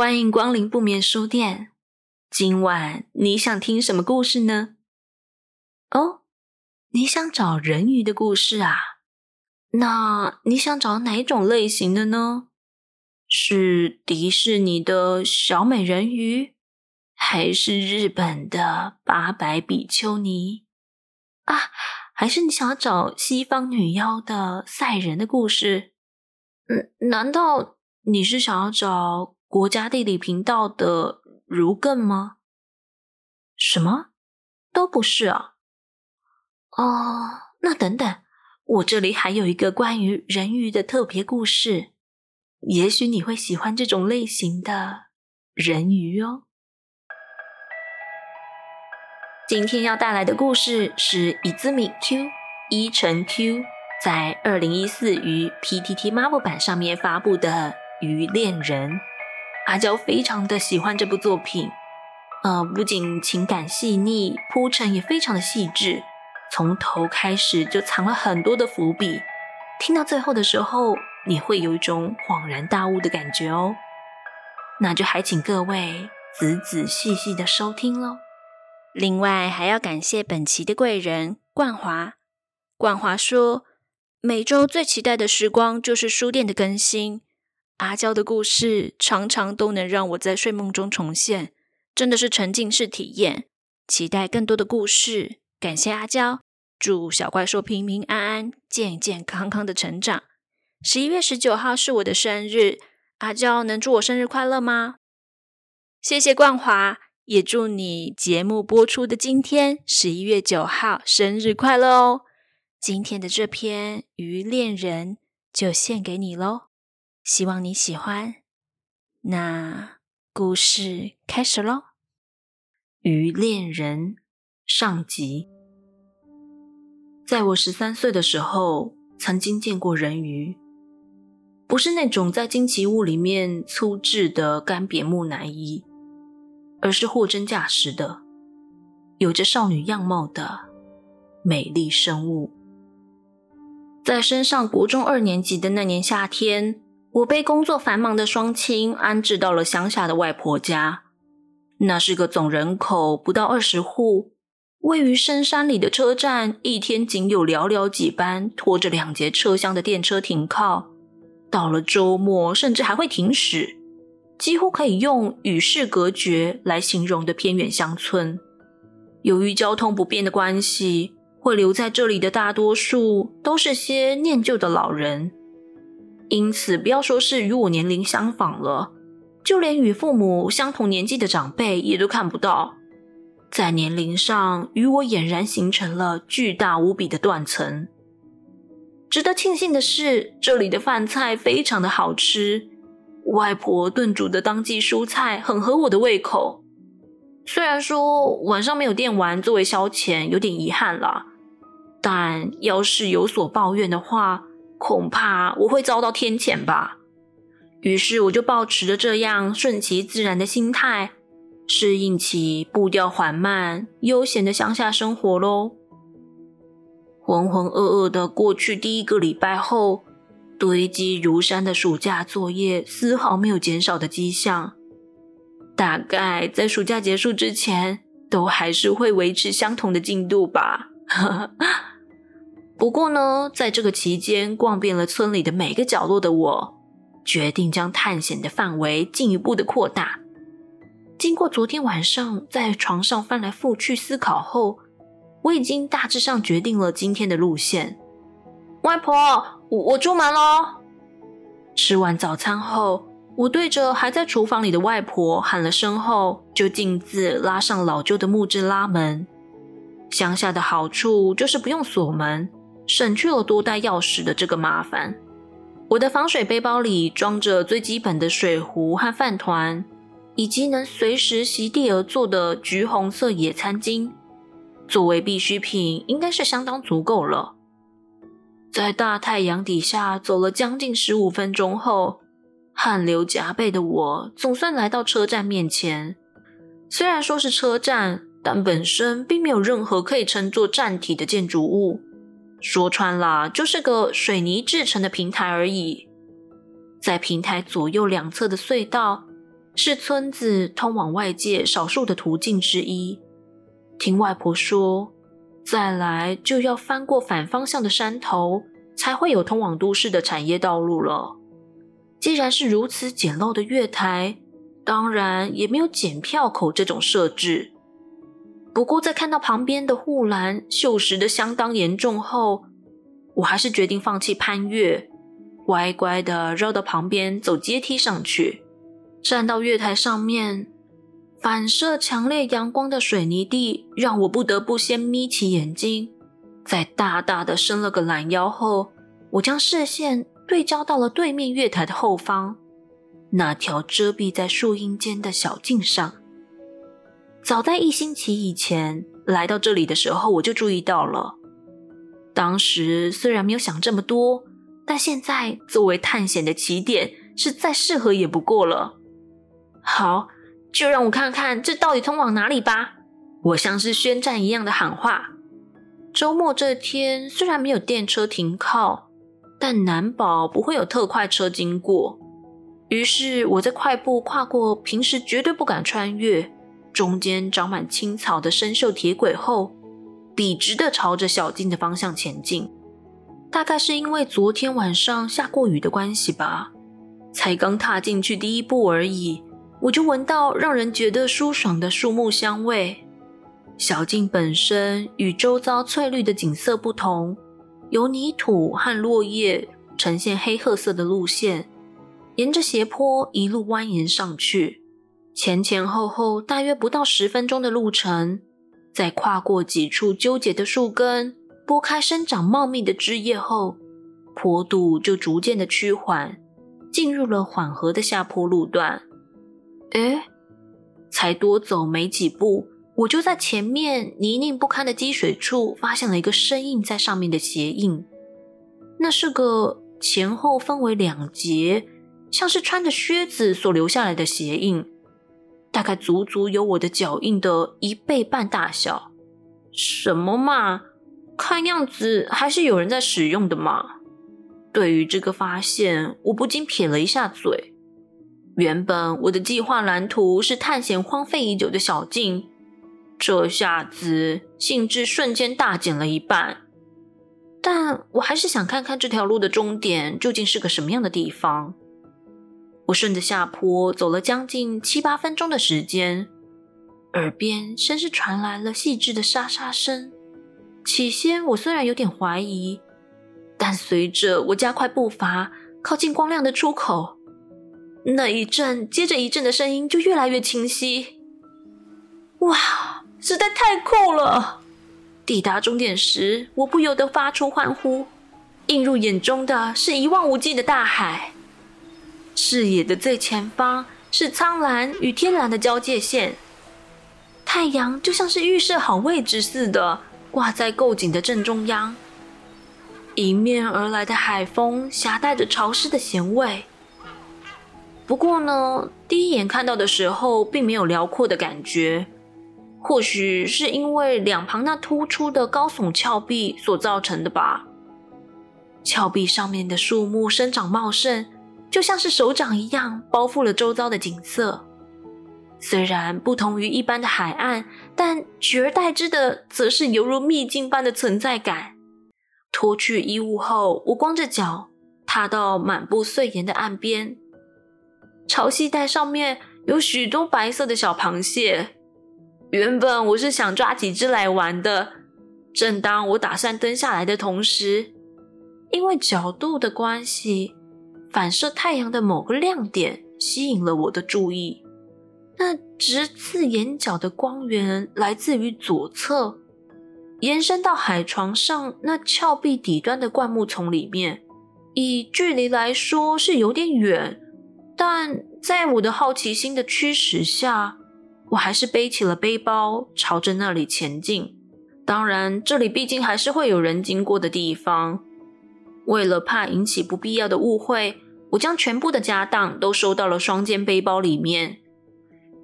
欢迎光临不眠书店。今晚你想听什么故事呢？哦，你想找人鱼的故事啊？那你想找哪种类型的呢？是迪士尼的小美人鱼，还是日本的八百比丘尼啊？还是你想要找西方女妖的赛人的故事？嗯，难道你是想要找？国家地理频道的如更吗？什么？都不是啊！哦，那等等，我这里还有一个关于人鱼的特别故事，也许你会喜欢这种类型的人鱼哦。今天要带来的故事是伊兹米 Q 伊藤 Q 在二零一四于 PTT 麻布版上面发布的《鱼恋人》。阿娇非常的喜欢这部作品，呃，不仅情感细腻，铺陈也非常的细致，从头开始就藏了很多的伏笔，听到最后的时候，你会有一种恍然大悟的感觉哦。那就还请各位仔仔细细的收听喽。另外还要感谢本期的贵人冠华，冠华说，每周最期待的时光就是书店的更新。阿娇的故事常常都能让我在睡梦中重现，真的是沉浸式体验。期待更多的故事，感谢阿娇，祝小怪兽平平安安、健健康康的成长。十一月十九号是我的生日，阿娇能祝我生日快乐吗？谢谢冠华，也祝你节目播出的今天，十一月九号生日快乐哦！今天的这篇《鱼恋人》就献给你喽。希望你喜欢。那故事开始喽，《鱼恋人》上集。在我十三岁的时候，曾经见过人鱼，不是那种在惊奇物里面粗制的干瘪木乃伊，而是货真价实的，有着少女样貌的美丽生物。在升上国中二年级的那年夏天。我被工作繁忙的双亲安置到了乡下的外婆家，那是个总人口不到二十户、位于深山里的车站，一天仅有寥寥几班拖着两节车厢的电车停靠，到了周末甚至还会停驶，几乎可以用与世隔绝来形容的偏远乡村。由于交通不便的关系，会留在这里的大多数都是些念旧的老人。因此，不要说是与我年龄相仿了，就连与父母相同年纪的长辈也都看不到，在年龄上与我俨然形成了巨大无比的断层。值得庆幸的是，这里的饭菜非常的好吃，外婆炖煮的当季蔬菜很合我的胃口。虽然说晚上没有电玩作为消遣，有点遗憾了，但要是有所抱怨的话，恐怕我会遭到天谴吧。于是我就抱持着这样顺其自然的心态，适应起步调缓慢、悠闲的乡下生活喽。浑浑噩噩的过去第一个礼拜后，堆积如山的暑假作业丝毫没有减少的迹象。大概在暑假结束之前，都还是会维持相同的进度吧。不过呢，在这个期间逛遍了村里的每个角落的我，决定将探险的范围进一步的扩大。经过昨天晚上在床上翻来覆去思考后，我已经大致上决定了今天的路线。外婆，我我出门喽！吃完早餐后，我对着还在厨房里的外婆喊了声后，就径自拉上老旧的木质拉门。乡下的好处就是不用锁门。省去了多带钥匙的这个麻烦。我的防水背包里装着最基本的水壶和饭团，以及能随时席地而坐的橘红色野餐巾，作为必需品应该是相当足够了。在大太阳底下走了将近十五分钟后，汗流浃背的我总算来到车站面前。虽然说是车站，但本身并没有任何可以称作站体的建筑物。说穿了，就是个水泥制成的平台而已。在平台左右两侧的隧道，是村子通往外界少数的途径之一。听外婆说，再来就要翻过反方向的山头，才会有通往都市的产业道路了。既然是如此简陋的月台，当然也没有检票口这种设置。不过，在看到旁边的护栏锈蚀得相当严重后，我还是决定放弃攀越，乖乖地绕到旁边走阶梯上去。站到月台上面，反射强烈阳光的水泥地让我不得不先眯起眼睛，在大大的伸了个懒腰后，我将视线。对焦到了对面月台的后方，那条遮蔽在树荫间的小径上。早在一星期以前来到这里的时候，我就注意到了。当时虽然没有想这么多，但现在作为探险的起点，是再适合也不过了。好，就让我看看这到底通往哪里吧！我像是宣战一样的喊话。周末这天虽然没有电车停靠。但难保不会有特快车经过，于是我在快步跨过平时绝对不敢穿越、中间长满青草的生锈铁轨后，笔直地朝着小径的方向前进。大概是因为昨天晚上下过雨的关系吧，才刚踏进去第一步而已，我就闻到让人觉得舒爽的树木香味。小径本身与周遭翠绿的景色不同。由泥土和落叶呈现黑褐色的路线，沿着斜坡一路蜿蜒上去，前前后后大约不到十分钟的路程。在跨过几处纠结的树根，拨开生长茂密的枝叶后，坡度就逐渐的趋缓，进入了缓和的下坡路段。诶，才多走没几步。我就在前面泥泞不堪的积水处发现了一个深印在上面的鞋印，那是个前后分为两截，像是穿着靴子所留下来的鞋印，大概足足有我的脚印的一倍半大小。什么嘛，看样子还是有人在使用的嘛。对于这个发现，我不禁撇了一下嘴。原本我的计划蓝图是探险荒废已久的小径。这下子兴致瞬间大减了一半，但我还是想看看这条路的终点究竟是个什么样的地方。我顺着下坡走了将近七八分钟的时间，耳边甚是传来了细致的沙沙声。起先我虽然有点怀疑，但随着我加快步伐靠近光亮的出口，那一阵接着一阵的声音就越来越清晰。哇！实在太酷了！抵达终点时，我不由得发出欢呼。映入眼中的是一望无际的大海，视野的最前方是苍蓝与天蓝的交界线，太阳就像是预设好位置似的挂在构景的正中央。迎面而来的海风夹带着潮湿的咸味。不过呢，第一眼看到的时候，并没有辽阔的感觉。或许是因为两旁那突出的高耸峭壁所造成的吧。峭壁上面的树木生长茂盛，就像是手掌一样包覆了周遭的景色。虽然不同于一般的海岸，但取而代之的则是犹如秘境般的存在感。脱去衣物后，我光着脚踏到满布碎岩的岸边，潮汐带上面有许多白色的小螃蟹。原本我是想抓几只来玩的，正当我打算蹲下来的同时，因为角度的关系，反射太阳的某个亮点吸引了我的注意。那直刺眼角的光源来自于左侧，延伸到海床上那峭壁底端的灌木丛里面。以距离来说是有点远，但在我的好奇心的驱使下。我还是背起了背包，朝着那里前进。当然，这里毕竟还是会有人经过的地方。为了怕引起不必要的误会，我将全部的家当都收到了双肩背包里面。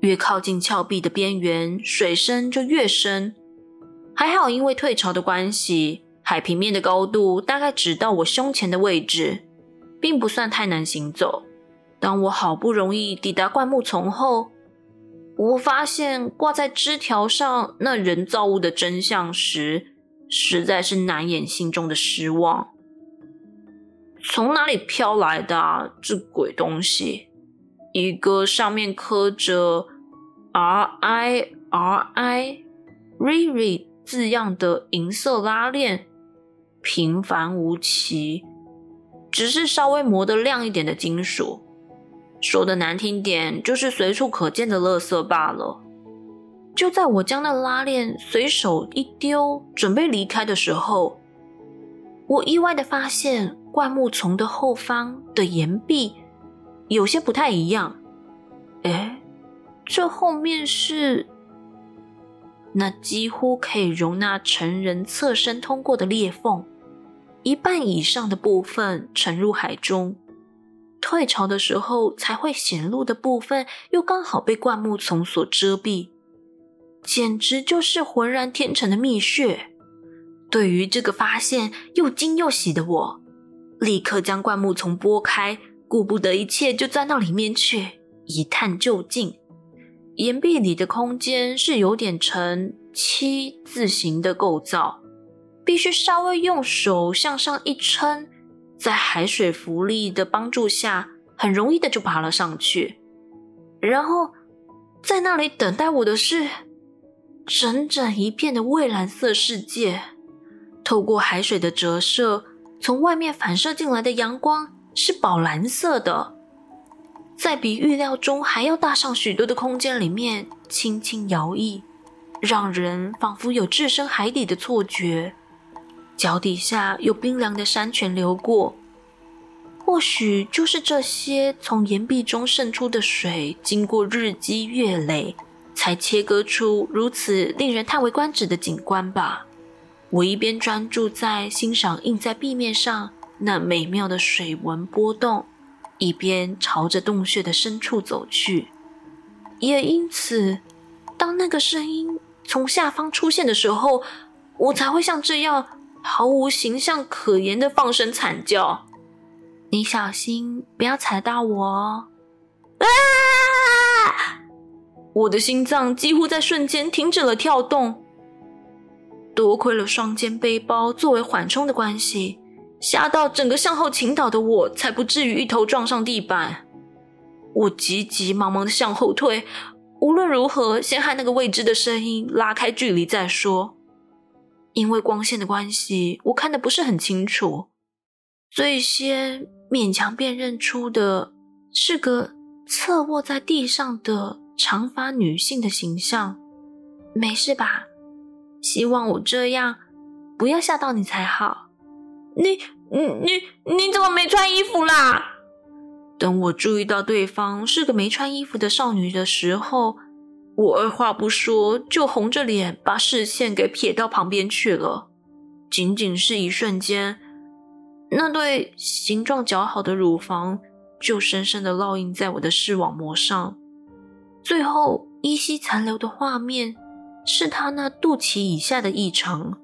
越靠近峭壁的边缘，水深就越深。还好，因为退潮的关系，海平面的高度大概只到我胸前的位置，并不算太难行走。当我好不容易抵达灌木丛后，我发现挂在枝条上那人造物的真相时，实在是难掩心中的失望。从哪里飘来的啊，这鬼东西？一个上面刻着 “R I R I Riri” 字样的银色拉链，平凡无奇，只是稍微磨得亮一点的金属。说的难听点，就是随处可见的垃圾罢了。就在我将那拉链随手一丢，准备离开的时候，我意外的发现灌木丛的后方的岩壁有些不太一样。哎，这后面是那几乎可以容纳成人侧身通过的裂缝，一半以上的部分沉入海中。退潮的时候才会显露的部分，又刚好被灌木丛所遮蔽，简直就是浑然天成的蜜穴。对于这个发现，又惊又喜的我，立刻将灌木丛拨开，顾不得一切，就钻到里面去一探究竟。岩壁里的空间是有点呈七字形的构造，必须稍微用手向上一撑。在海水浮力的帮助下，很容易的就爬了上去。然后，在那里等待我的是整整一片的蔚蓝色世界。透过海水的折射，从外面反射进来的阳光是宝蓝色的，在比预料中还要大上许多的空间里面轻轻摇曳，让人仿佛有置身海底的错觉。脚底下有冰凉的山泉流过，或许就是这些从岩壁中渗出的水，经过日积月累，才切割出如此令人叹为观止的景观吧。我一边专注在欣赏印在壁面上那美妙的水纹波动，一边朝着洞穴的深处走去。也因此，当那个声音从下方出现的时候，我才会像这样。毫无形象可言的放声惨叫，你小心不要踩到我哦！啊！我的心脏几乎在瞬间停止了跳动。多亏了双肩背包作为缓冲的关系，吓到整个向后倾倒的我才不至于一头撞上地板。我急急忙忙的向后退，无论如何先和那个未知的声音拉开距离再说。因为光线的关系，我看得不是很清楚。最先勉强辨认出的是个侧卧在地上的长发女性的形象。没事吧？希望我这样不要吓到你才好。你、你、你、你怎么没穿衣服啦？等我注意到对方是个没穿衣服的少女的时候。我二话不说，就红着脸把视线给撇到旁边去了。仅仅是一瞬间，那对形状姣好的乳房就深深的烙印在我的视网膜上。最后依稀残留的画面，是他那肚脐以下的异常。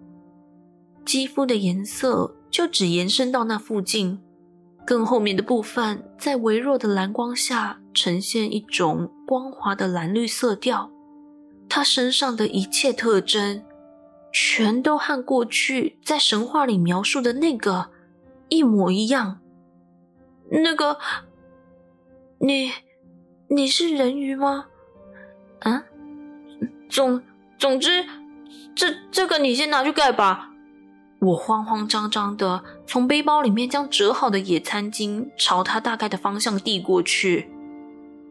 肌肤的颜色就只延伸到那附近。更后面的部分，在微弱的蓝光下呈现一种光滑的蓝绿色调。他身上的一切特征，全都和过去在神话里描述的那个一模一样。那个，你，你是人鱼吗？啊？总总之，这这个你先拿去盖吧。我慌慌张张的从背包里面将折好的野餐巾朝他大概的方向递过去，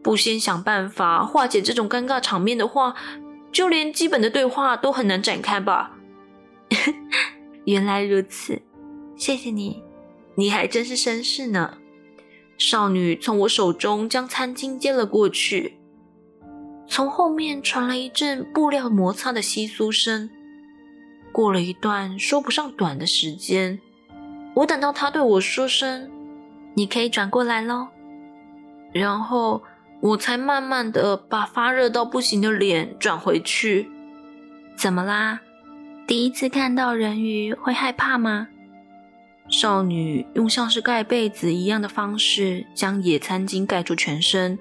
不先想办法化解这种尴尬场面的话，就连基本的对话都很难展开吧。原来如此，谢谢你，你还真是绅士呢。少女从我手中将餐巾接了过去，从后面传来一阵布料摩擦的窸窣声。过了一段说不上短的时间，我等到他对我说声“你可以转过来喽”，然后我才慢慢的把发热到不行的脸转回去。怎么啦？第一次看到人鱼会害怕吗？少女用像是盖被子一样的方式将野餐巾盖住全身，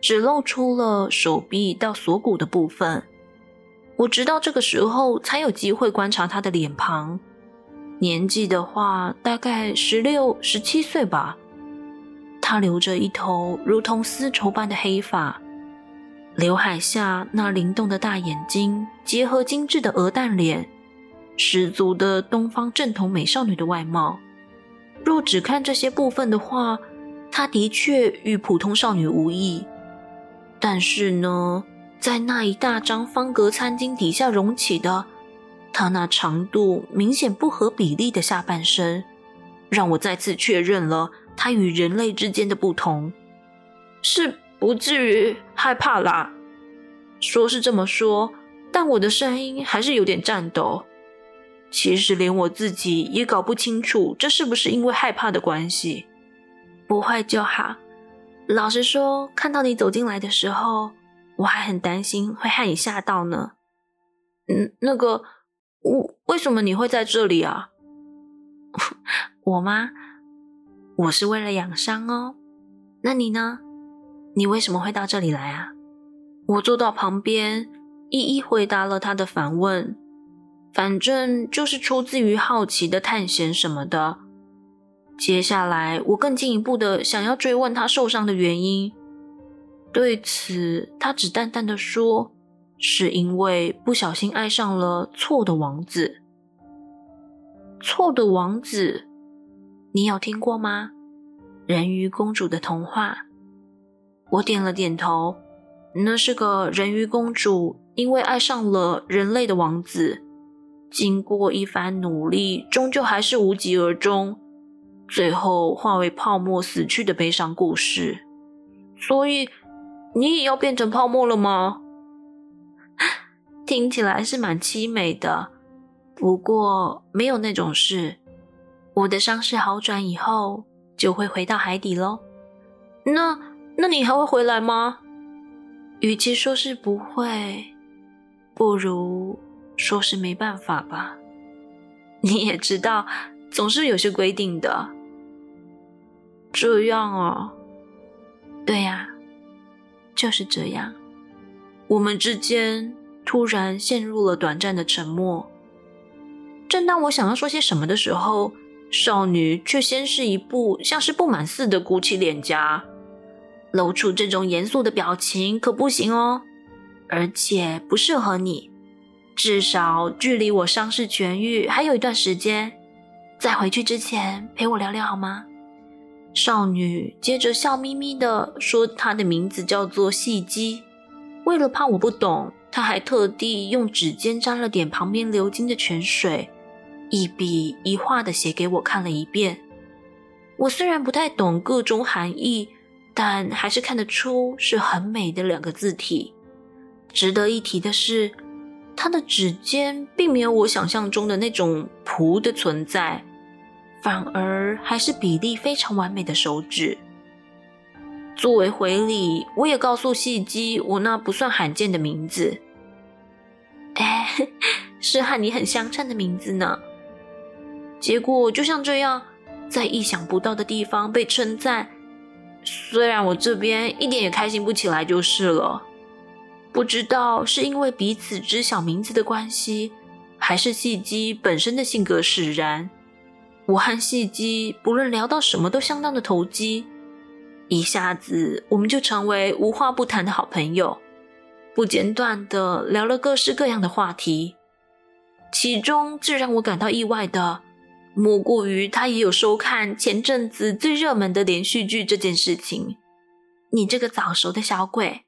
只露出了手臂到锁骨的部分。我直到这个时候才有机会观察她的脸庞，年纪的话大概十六、十七岁吧。她留着一头如同丝绸般的黑发。刘海下那灵动的大眼睛，结合精致的鹅蛋脸，十足的东方正统美少女的外貌。若只看这些部分的话，她的确与普通少女无异。但是呢，在那一大张方格餐巾底下隆起的，她那长度明显不合比例的下半身，让我再次确认了她与人类之间的不同。是。不至于害怕啦，说是这么说，但我的声音还是有点颤抖。其实连我自己也搞不清楚，这是不是因为害怕的关系？不会就好。老实说，看到你走进来的时候，我还很担心会害你吓到呢。嗯，那个，我为什么你会在这里啊？我吗？我是为了养伤哦。那你呢？你为什么会到这里来啊？我坐到旁边，一一回答了他的反问。反正就是出自于好奇的探险什么的。接下来，我更进一步的想要追问他受伤的原因。对此，他只淡淡的说：“是因为不小心爱上了错的王子。”错的王子，你有听过吗？人鱼公主的童话。我点了点头，那是个人鱼公主，因为爱上了人类的王子，经过一番努力，终究还是无疾而终，最后化为泡沫死去的悲伤故事。所以，你也要变成泡沫了吗？听起来是蛮凄美的，不过没有那种事。我的伤势好转以后，就会回到海底喽。那。那你还会回来吗？与其说是不会，不如说是没办法吧。你也知道，总是有些规定的。这样啊？对呀，就是这样。我们之间突然陷入了短暂的沉默。正当我想要说些什么的时候，少女却先是一步，像是不满似的鼓起脸颊。露出这种严肃的表情可不行哦，而且不适合你。至少距离我伤势痊愈还有一段时间，在回去之前陪我聊聊好吗？少女接着笑眯眯地说：“她的名字叫做细姬。”为了怕我不懂，她还特地用指尖沾了点旁边流经的泉水，一笔一画地写给我看了一遍。我虽然不太懂个中含义。但还是看得出是很美的两个字体。值得一提的是，他的指尖并没有我想象中的那种蹼的存在，反而还是比例非常完美的手指。作为回礼，我也告诉细姬我那不算罕见的名字，哎，是和你很相称的名字呢。结果就像这样，在意想不到的地方被称赞。虽然我这边一点也开心不起来，就是了。不知道是因为彼此知晓名字的关系，还是细姬本身的性格使然。我和细姬不论聊到什么都相当的投机，一下子我们就成为无话不谈的好朋友，不间断的聊了各式各样的话题。其中最让我感到意外的。莫过于他也有收看前阵子最热门的连续剧这件事情。你这个早熟的小鬼，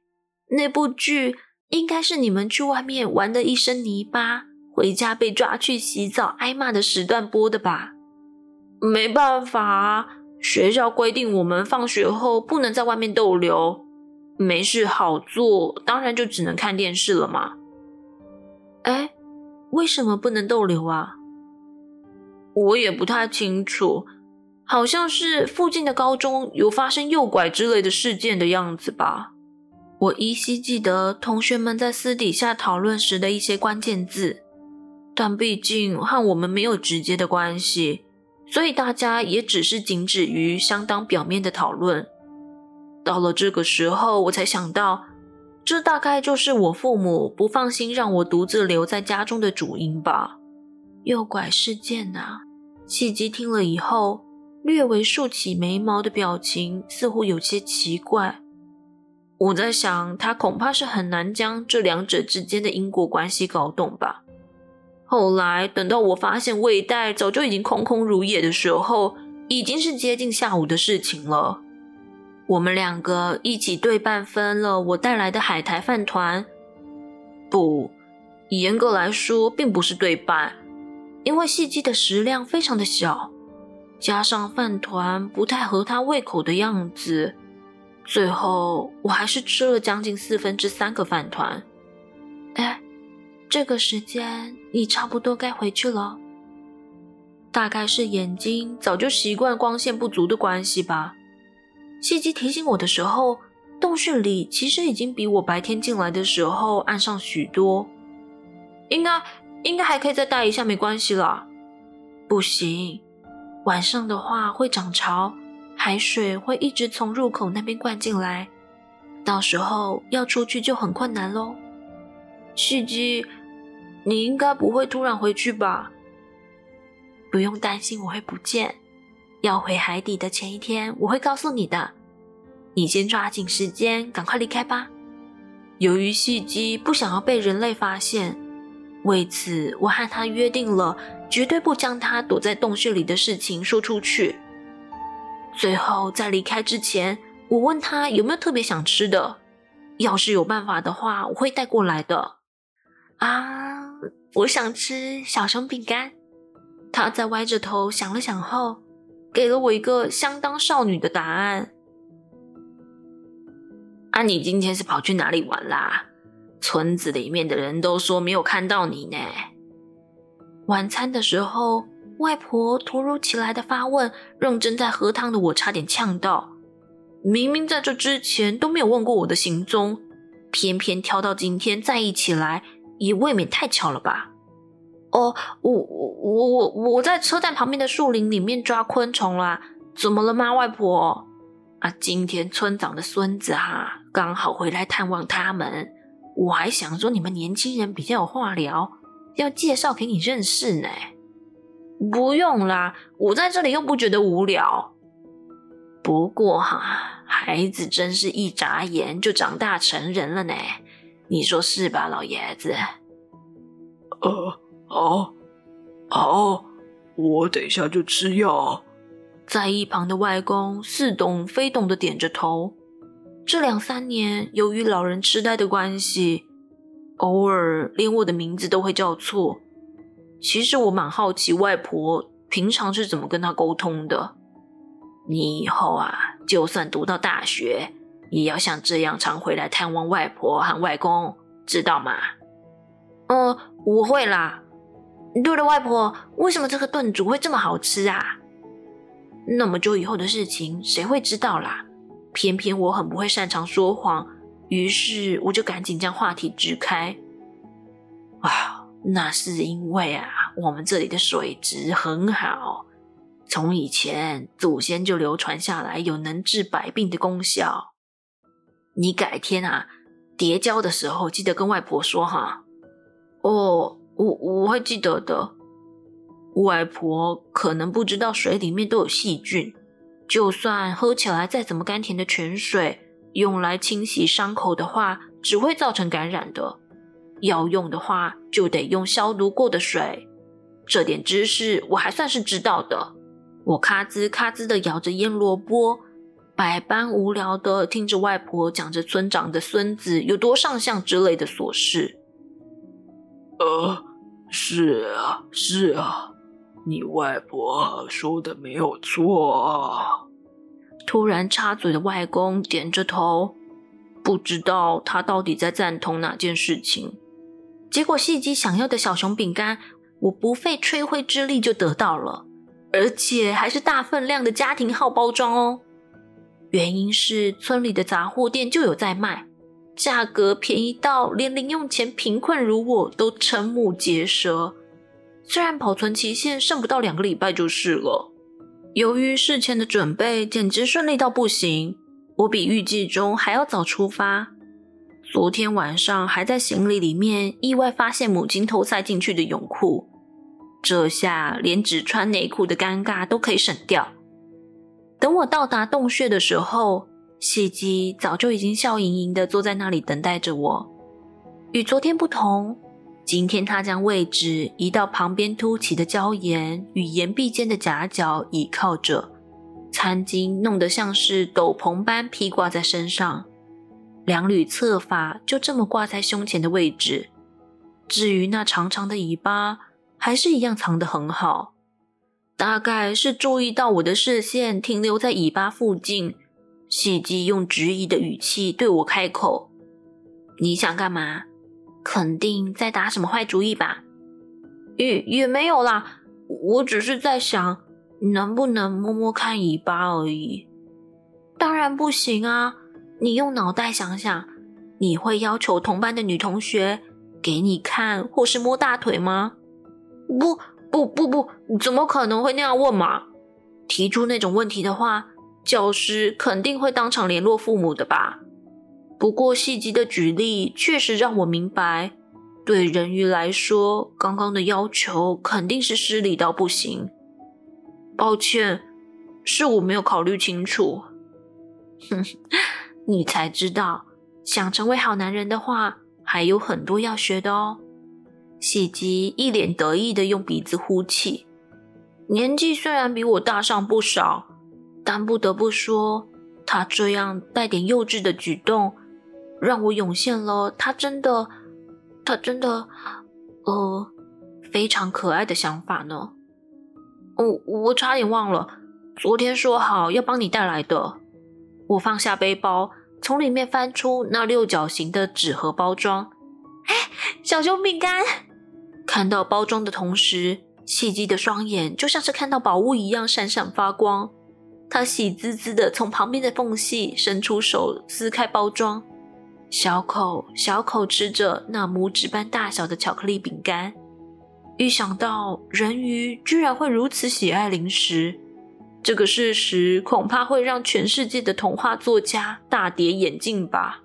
那部剧应该是你们去外面玩的一身泥巴，回家被抓去洗澡挨骂的时段播的吧？没办法，学校规定我们放学后不能在外面逗留，没事好做，当然就只能看电视了嘛。哎，为什么不能逗留啊？我也不太清楚，好像是附近的高中有发生诱拐之类的事件的样子吧。我依稀记得同学们在私底下讨论时的一些关键字，但毕竟和我们没有直接的关系，所以大家也只是仅止于相当表面的讨论。到了这个时候，我才想到，这大概就是我父母不放心让我独自留在家中的主因吧。诱拐事件啊，契机听了以后，略微竖起眉毛的表情似乎有些奇怪。我在想，他恐怕是很难将这两者之间的因果关系搞懂吧。后来等到我发现胃袋早就已经空空如也的时候，已经是接近下午的事情了。我们两个一起对半分了我带来的海苔饭团。不，严格来说，并不是对半。因为细鸡的食量非常的小，加上饭团不太合他胃口的样子，最后我还是吃了将近四分之三个饭团。哎，这个时间你差不多该回去了。大概是眼睛早就习惯光线不足的关系吧。细姬提醒我的时候，洞穴里其实已经比我白天进来的时候暗上许多，应该。应该还可以再待一下，没关系啦。不行，晚上的话会涨潮，海水会一直从入口那边灌进来，到时候要出去就很困难喽。细姬，你应该不会突然回去吧？不用担心我会不见，要回海底的前一天我会告诉你的。你先抓紧时间，赶快离开吧。由于细姬不想要被人类发现。为此，我和他约定了，绝对不将他躲在洞穴里的事情说出去。最后，在离开之前，我问他有没有特别想吃的，要是有办法的话，我会带过来的。啊，我想吃小熊饼干。他在歪着头想了想后，给了我一个相当少女的答案。啊，你今天是跑去哪里玩啦？村子里面的人都说没有看到你呢。晚餐的时候，外婆突如其来的发问，让正在喝汤的我差点呛到。明明在这之前都没有问过我的行踪，偏偏挑到今天再一起来，也未免太巧了吧？哦，我我我我我在车站旁边的树林里面抓昆虫啦。怎么了吗，外婆？啊，今天村长的孙子哈、刚好回来探望他们。我还想说，你们年轻人比较有话聊，要介绍给你认识呢。不用啦，我在这里又不觉得无聊。不过哈，孩子真是一眨眼就长大成人了呢，你说是吧，老爷子？呃，好，好，我等一下就吃药。在一旁的外公似懂非懂的点着头。这两三年，由于老人痴呆的关系，偶尔连我的名字都会叫错。其实我蛮好奇，外婆平常是怎么跟他沟通的。你以后啊，就算读到大学，也要像这样常回来探望外婆和外公，知道吗？嗯，我会啦。对了，外婆，为什么这个炖煮会这么好吃啊？那么久以后的事情，谁会知道啦？偏偏我很不会擅长说谎，于是我就赶紧将话题支开。啊，那是因为啊，我们这里的水质很好，从以前祖先就流传下来有能治百病的功效。你改天啊，叠交的时候记得跟外婆说哈。哦，我我会记得的。外婆可能不知道水里面都有细菌。就算喝起来再怎么甘甜的泉水，用来清洗伤口的话，只会造成感染的。要用的话，就得用消毒过的水。这点知识我还算是知道的。我咔吱咔吱的咬着腌萝卜，百般无聊的听着外婆讲着村长的孙子有多上相之类的琐事。呃，是啊，是啊。你外婆说的没有错啊。突然插嘴的外公点着头，不知道他到底在赞同哪件事情。结果细姬想要的小熊饼干，我不费吹灰之力就得到了，而且还是大分量的家庭号包装哦。原因是村里的杂货店就有在卖，价格便宜到连零用钱贫困如我都瞠目结舌。虽然保存期限剩不到两个礼拜就是了，由于事前的准备简直顺利到不行，我比预计中还要早出发。昨天晚上还在行李里面意外发现母亲偷塞进去的泳裤，这下连只穿内裤的尴尬都可以省掉。等我到达洞穴的时候，细鸡早就已经笑盈盈的坐在那里等待着我。与昨天不同，今天他将位置移到旁边凸起的礁岩与岩壁间的夹角，倚靠着，餐巾弄得像是斗篷般披挂在身上。两缕侧发就这么挂在胸前的位置，至于那长长的尾巴，还是一样藏得很好。大概是注意到我的视线停留在尾巴附近，细姬用质疑的语气对我开口：“你想干嘛？肯定在打什么坏主意吧？”“也也没有啦，我只是在想，能不能摸摸看尾巴而已。”“当然不行啊！”你用脑袋想想，你会要求同班的女同学给你看或是摸大腿吗？不不不不，怎么可能会那样问嘛？提出那种问题的话，教师肯定会当场联络父母的吧？不过细鸡的举例确实让我明白，对人鱼来说，刚刚的要求肯定是失礼到不行。抱歉，是我没有考虑清楚。哼。你才知道，想成为好男人的话，还有很多要学的哦。细鸡一脸得意的用鼻子呼气，年纪虽然比我大上不少，但不得不说，他这样带点幼稚的举动，让我涌现了他真的，他真的，呃，非常可爱的想法呢。哦，我差点忘了，昨天说好要帮你带来的。我放下背包，从里面翻出那六角形的纸盒包装。哎，小熊饼干！看到包装的同时，细鸡的双眼就像是看到宝物一样闪闪发光。他喜滋滋的从旁边的缝隙伸出手撕开包装，小口小口吃着那拇指般大小的巧克力饼干。一想到人鱼居然会如此喜爱零食，这个事实恐怕会让全世界的童话作家大跌眼镜吧。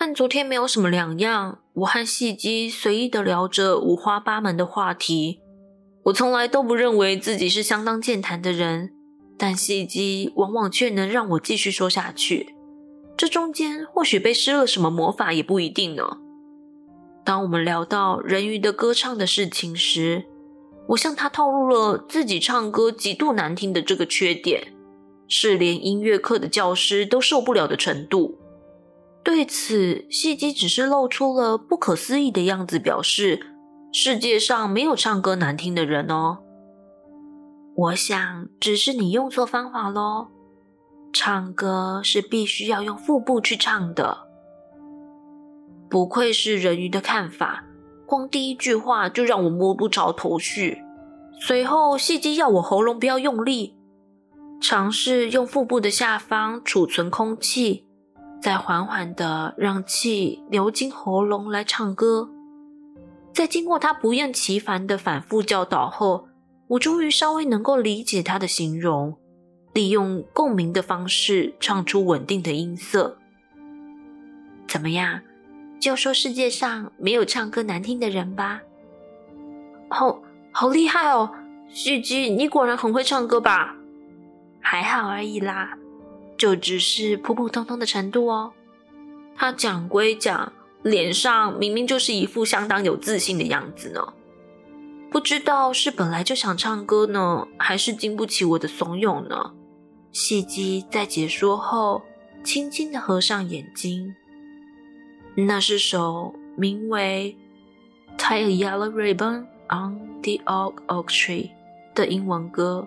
和昨天没有什么两样，我和细鸡随意的聊着五花八门的话题。我从来都不认为自己是相当健谈的人，但细鸡往往却能让我继续说下去。这中间或许被施了什么魔法，也不一定呢。当我们聊到人鱼的歌唱的事情时，我向他透露了自己唱歌极度难听的这个缺点，是连音乐课的教师都受不了的程度。对此，细鸡只是露出了不可思议的样子，表示世界上没有唱歌难听的人哦。我想，只是你用错方法喽。唱歌是必须要用腹部去唱的。不愧是人鱼的看法。光第一句话就让我摸不着头绪。随后，细鸡要我喉咙不要用力，尝试用腹部的下方储存空气，再缓缓地让气流进喉咙来唱歌。在经过他不厌其烦的反复教导后，我终于稍微能够理解他的形容，利用共鸣的方式唱出稳定的音色。怎么样？就说世界上没有唱歌难听的人吧。好，好厉害哦，旭基，你果然很会唱歌吧？还好而已啦，就只是普普通通的程度哦。他讲归讲，脸上明明就是一副相当有自信的样子呢。不知道是本来就想唱歌呢，还是经不起我的怂恿呢？细鸡在解说后，轻轻的合上眼睛。那是首名为《Tie a Yellow Ribbon on the Oak Oak Tree》的英文歌，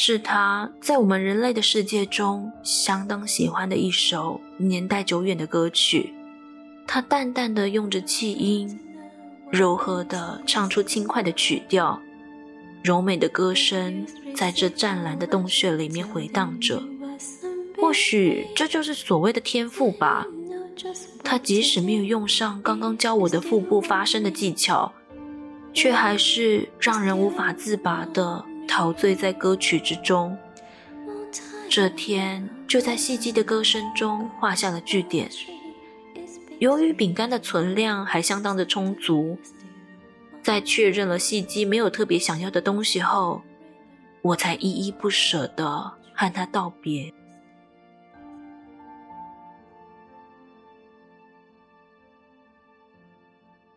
是他在我们人类的世界中相当喜欢的一首年代久远的歌曲。他淡淡的用着气音，柔和的唱出轻快的曲调，柔美的歌声在这湛蓝的洞穴里面回荡着。或许这就是所谓的天赋吧。他即使没有用上刚刚教我的腹部发声的技巧，却还是让人无法自拔的陶醉在歌曲之中。这天就在细鸡的歌声中画下了句点。由于饼干的存量还相当的充足，在确认了细鸡没有特别想要的东西后，我才依依不舍的和他道别。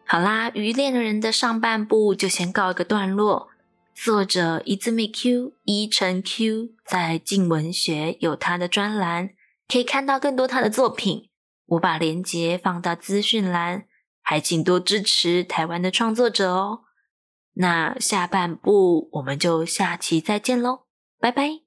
好啦，《鱼恋人》的上半部就先告一个段落。作者 Izumi Q 伊藤 Q 在静文学有他的专栏，可以看到更多他的作品。我把链接放到资讯栏，还请多支持台湾的创作者哦。那下半部我们就下期再见喽，拜拜。